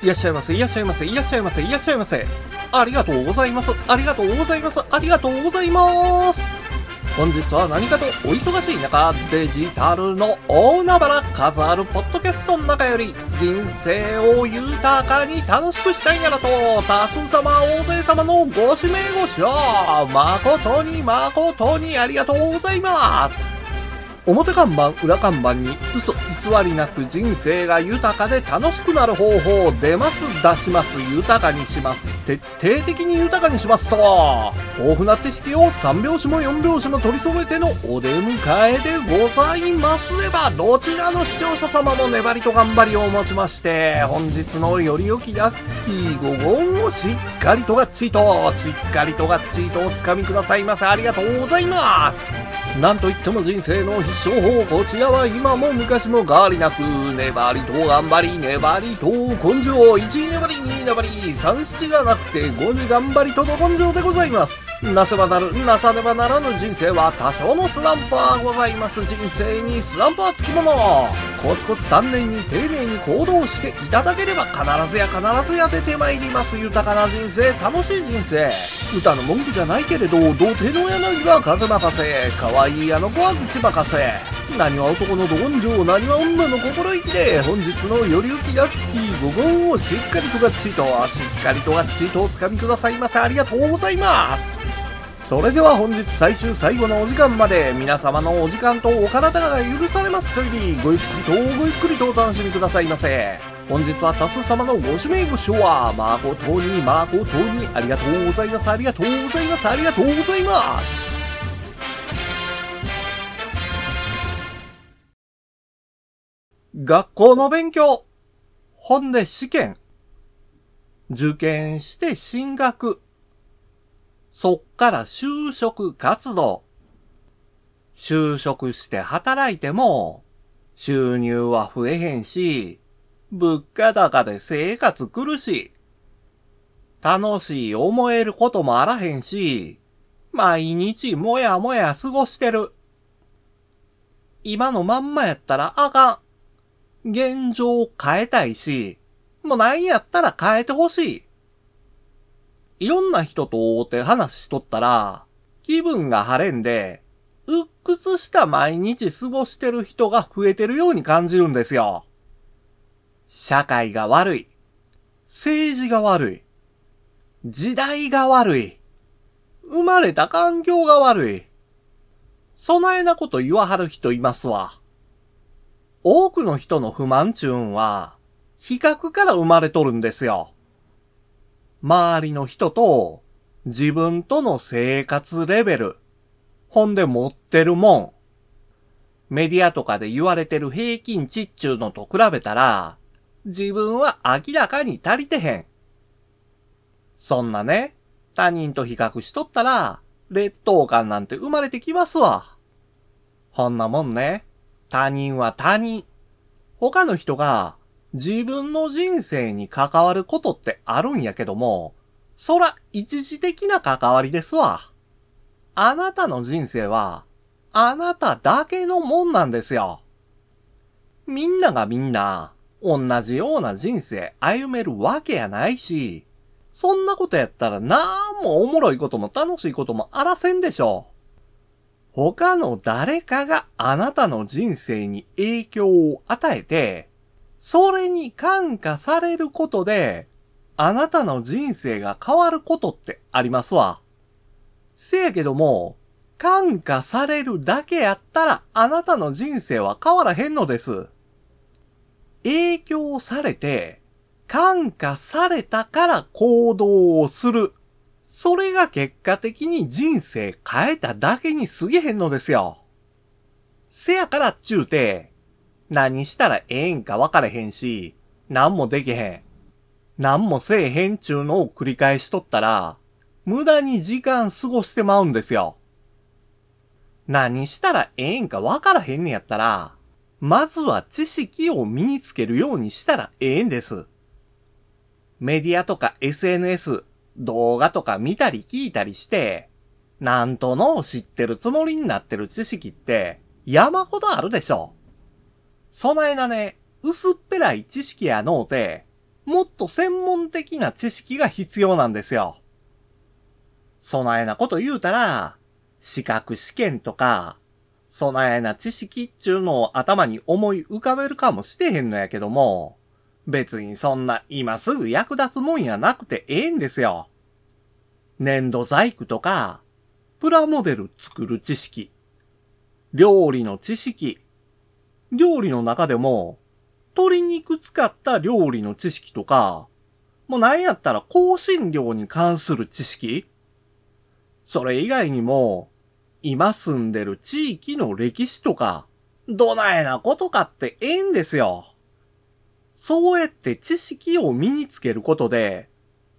いらっしゃいませ、いらっしゃいませ、いらっしゃいませ、いらっしゃいませ。ありがとうございます。ありがとうございます。ありがとうございます。本日は何かとお忙しい中、デジタルの大海原数あるポッドキャストの中より、人生を豊かに楽しくしたいならと、多数様、大勢様のご指名ご視聴、誠に誠にありがとうございます。表看板、裏看板に嘘偽りなく人生が豊かで楽しくなる方法を出ます、出します、豊かにします。徹底的に豊かにしますと、豊富な知識を3拍子も4拍子も取り揃えてのお出迎えでございますれば、どちらの視聴者様も粘りと頑張りをもちまして、本日のより良きラッキー5号をしっかりとがっちりと、しっかりとがっちりとお掴みくださいませ。ありがとうございます。なんといっても人生の必勝法、こちらは今も昔も変わりなく、粘りと頑張り、粘りと根性、1粘り、2粘り、3七がなくて5に頑張りとの根性でございます。なせばなる、なさねばならぬ人生は多少のスランプはございます。人生にスランプはつきもの。コツコツ丹念に丁寧に行動していただければ必ずや必ずや出てまいります。豊かな人生、楽しい人生。歌の文句じゃないけれど、土手の柳は風任せ。可愛いあの子は口任せ。何は男のど根性、何は女の心意気で、本日のよりゆきラッキー5号をしっかりとがっちりと、しっかりとがっちりとお掴みくださいませ。ありがとうございます。それでは本日最終最後のお時間まで皆様のお時間とお体が許されます限りごゆっくりとごゆっくりとお楽しみくださいませ。本日は多数様のご指名ご視聴は誠に誠にありがとうございます。ありがとうございます。ありがとうございます。学校の勉強。ほんで試験。受験して進学。そっから就職活動。就職して働いても、収入は増えへんし、物価高で生活苦しい。楽しい思えることもあらへんし、毎日もやもや過ごしてる。今のまんまやったらあかん。現状を変えたいし、もうなんやったら変えてほしい。いろんな人と会うて話しとったら、気分が晴れんで、鬱屈した毎日過ごしてる人が増えてるように感じるんですよ。社会が悪い。政治が悪い。時代が悪い。生まれた環境が悪い。そないなこと言わはる人いますわ。多くの人の不満ちゅうんは、比較から生まれとるんですよ。周りの人と自分との生活レベル、ほんで持ってるもん、メディアとかで言われてる平均値っちゅうのと比べたら、自分は明らかに足りてへん。そんなね、他人と比較しとったら、劣等感なんて生まれてきますわ。ほんなもんね、他人は他人。他の人が自分の人生に関わることってあるんやけども、そら一時的な関わりですわ。あなたの人生は、あなただけのもんなんですよ。みんながみんな、同じような人生歩めるわけやないし、そんなことやったらなんもおもろいことも楽しいこともあらせんでしょう。他の誰かがあなたの人生に影響を与えて、それに感化されることで、あなたの人生が変わることってありますわ。せやけども、感化されるだけやったらあなたの人生は変わらへんのです。影響されて、感化されたから行動をする。それが結果的に人生変えただけに過ぎへんのですよ。せやからっちゅうて、何したらええんか分かれへんし、何もできへん。何もせえへんちゅうのを繰り返しとったら、無駄に時間過ごしてまうんですよ。何したらええんか分からへんねやったら、まずは知識を身につけるようにしたらええんです。メディアとか SNS、動画とか見たり聞いたりして、なんとの知ってるつもりになってる知識って山ほどあるでしょ。そないなね、薄っぺらい知識やのうて、もっと専門的な知識が必要なんですよ。そないなこと言うたら、資格試験とか、そないな知識っちゅうのを頭に思い浮かべるかもしてへんのやけども、別にそんな今すぐ役立つもんやなくてええんですよ。粘土細工とか、プラモデル作る知識、料理の知識、料理の中でも、鶏肉使った料理の知識とか、もうなんやったら香辛料に関する知識それ以外にも、今住んでる地域の歴史とか、どないなことかってええんですよ。そうやって知識を身につけることで、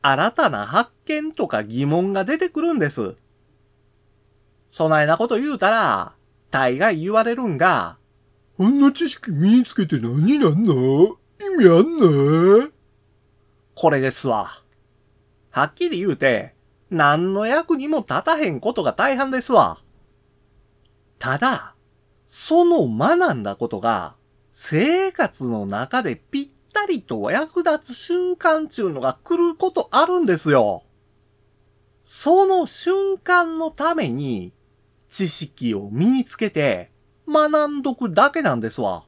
新たな発見とか疑問が出てくるんです。そないなこと言うたら、大概言われるんが、こんな知識身につけて何なんの？意味あんの？これですわ。はっきり言うて、何の役にも立たへんことが大半ですわ。ただ、その学んだことが、生活の中でぴったりと役立つ瞬間ちゅうのが来ることあるんですよ。その瞬間のために、知識を身につけて、学んどくだけなんですわ。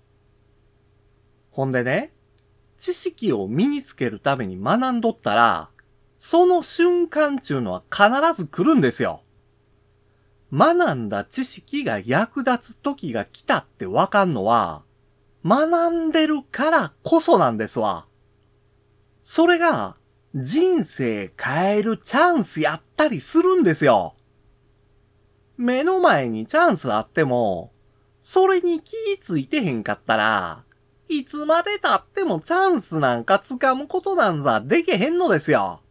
ほんでね、知識を身につけるために学んどったら、その瞬間ちゅうのは必ず来るんですよ。学んだ知識が役立つ時が来たってわかんのは、学んでるからこそなんですわ。それが人生変えるチャンスやったりするんですよ。目の前にチャンスあっても、それに気ぃついてへんかったら、いつまで経ってもチャンスなんか掴むことなんざできへんのですよ。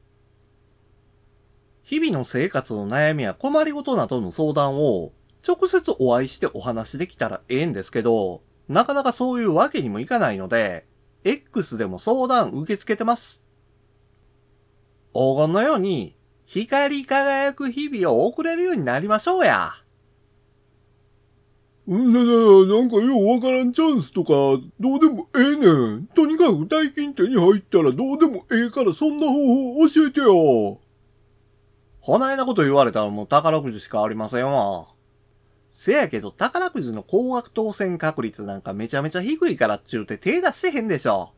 日々の生活の悩みや困りごとなどの相談を直接お会いしてお話できたらええんですけど、なかなかそういうわけにもいかないので、X でも相談受け付けてます。黄金のように光り輝く日々を送れるようになりましょうや。んなな、なんかようわからんチャンスとか、どうでもええねん。とにかく大金手に入ったらどうでもええからそんな方法教えてよ。ほないなこと言われたらもう宝くじしかありませんわ。せやけど宝くじの高額当選確率なんかめちゃめちゃ低いからっちゅうて手出してへんでしょ。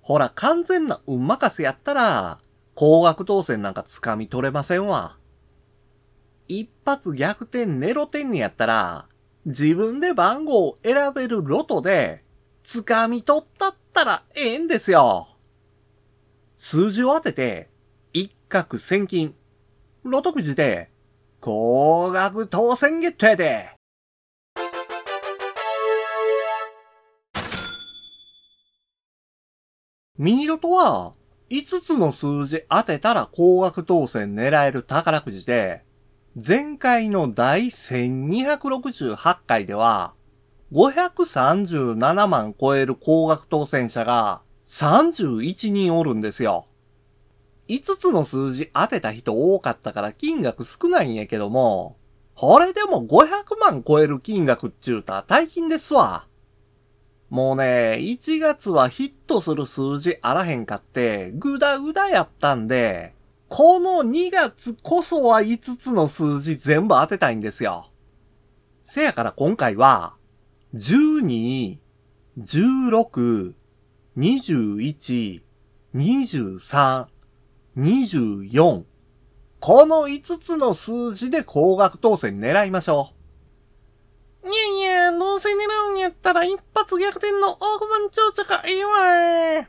ほら完全な運任せやったら、高額当選なんか掴み取れませんわ。一発逆転ネロテンにやったら、自分で番号を選べるロトで、掴み取ったったらええんですよ。数字を当てて、一攫千金、ロトくじで、高額当選ゲットやで。ミニロトは、5つの数字当てたら高額当選狙える宝くじで、前回の第1268回では、537万超える高額当選者が31人おるんですよ。5つの数字当てた人多かったから金額少ないんやけども、これでも500万超える金額っちゅうたら大金ですわ。もうね、1月はヒットする数字あらへんかって、ぐだぐだやったんで、この2月こそは5つの数字全部当てたいんですよ。せやから今回は、12、16、21、23、24。この5つの数字で高額当選狙いましょう。いやいや、どうせ狙うんやったら一発逆転の億万長者がいいわ。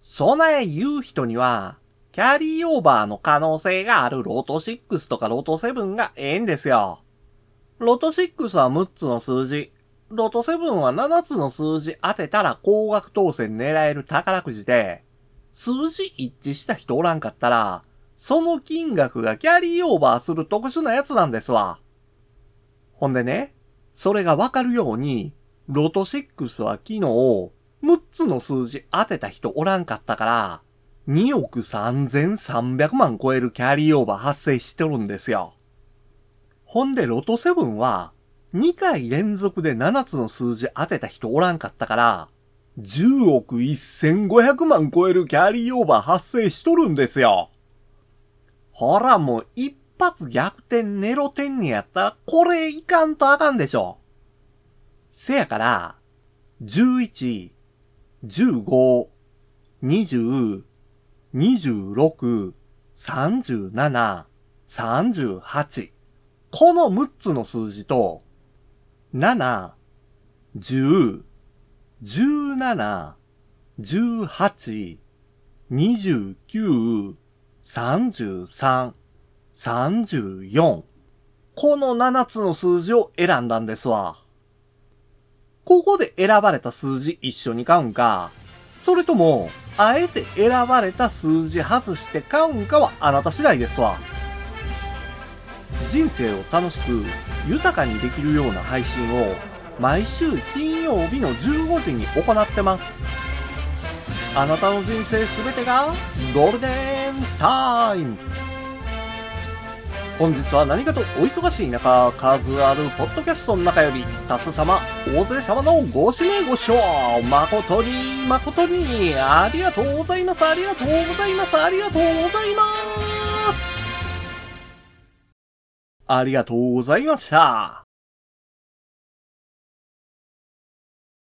備え言う人には、キャリーオーバーの可能性があるロト6とかロト7がええんですよ。ロト6は6つの数字、ロト7は7つの数字当てたら高額当選狙える宝くじで、数字一致した人おらんかったら、その金額がキャリーオーバーする特殊なやつなんですわ。ほんでね、それがわかるように、ロト6は昨日、6つの数字当てた人おらんかったから、2億3300万超えるキャリーオーバー発生してるんですよ。ほんでロト7は、2回連続で7つの数字当てた人おらんかったから、10億1500万超えるキャリーオーバー発生しとるんですよ。ほらもう一発逆転ネロ天にやったらこれいかんとあかんでしょ。せやから、11、15、20、26、37、38。この6つの数字と、7、10、17、18、29、33、34。この7つの数字を選んだんですわ。ここで選ばれた数字一緒に買うんか、それとも、あえて選ばれた数字外して買うんかはあなた次第ですわ。人生を楽しく豊かにできるような配信を毎週金曜日の15時に行ってます。あなたの人生すべてがゴールデンタイム本日は何かとお忙しい中、数あるポッドキャストの中より、多数様、大勢様のご指名ご視聴、誠に、誠に、ありがとうございます、ありがとうございます、ありがとうございます。ありがとうございました。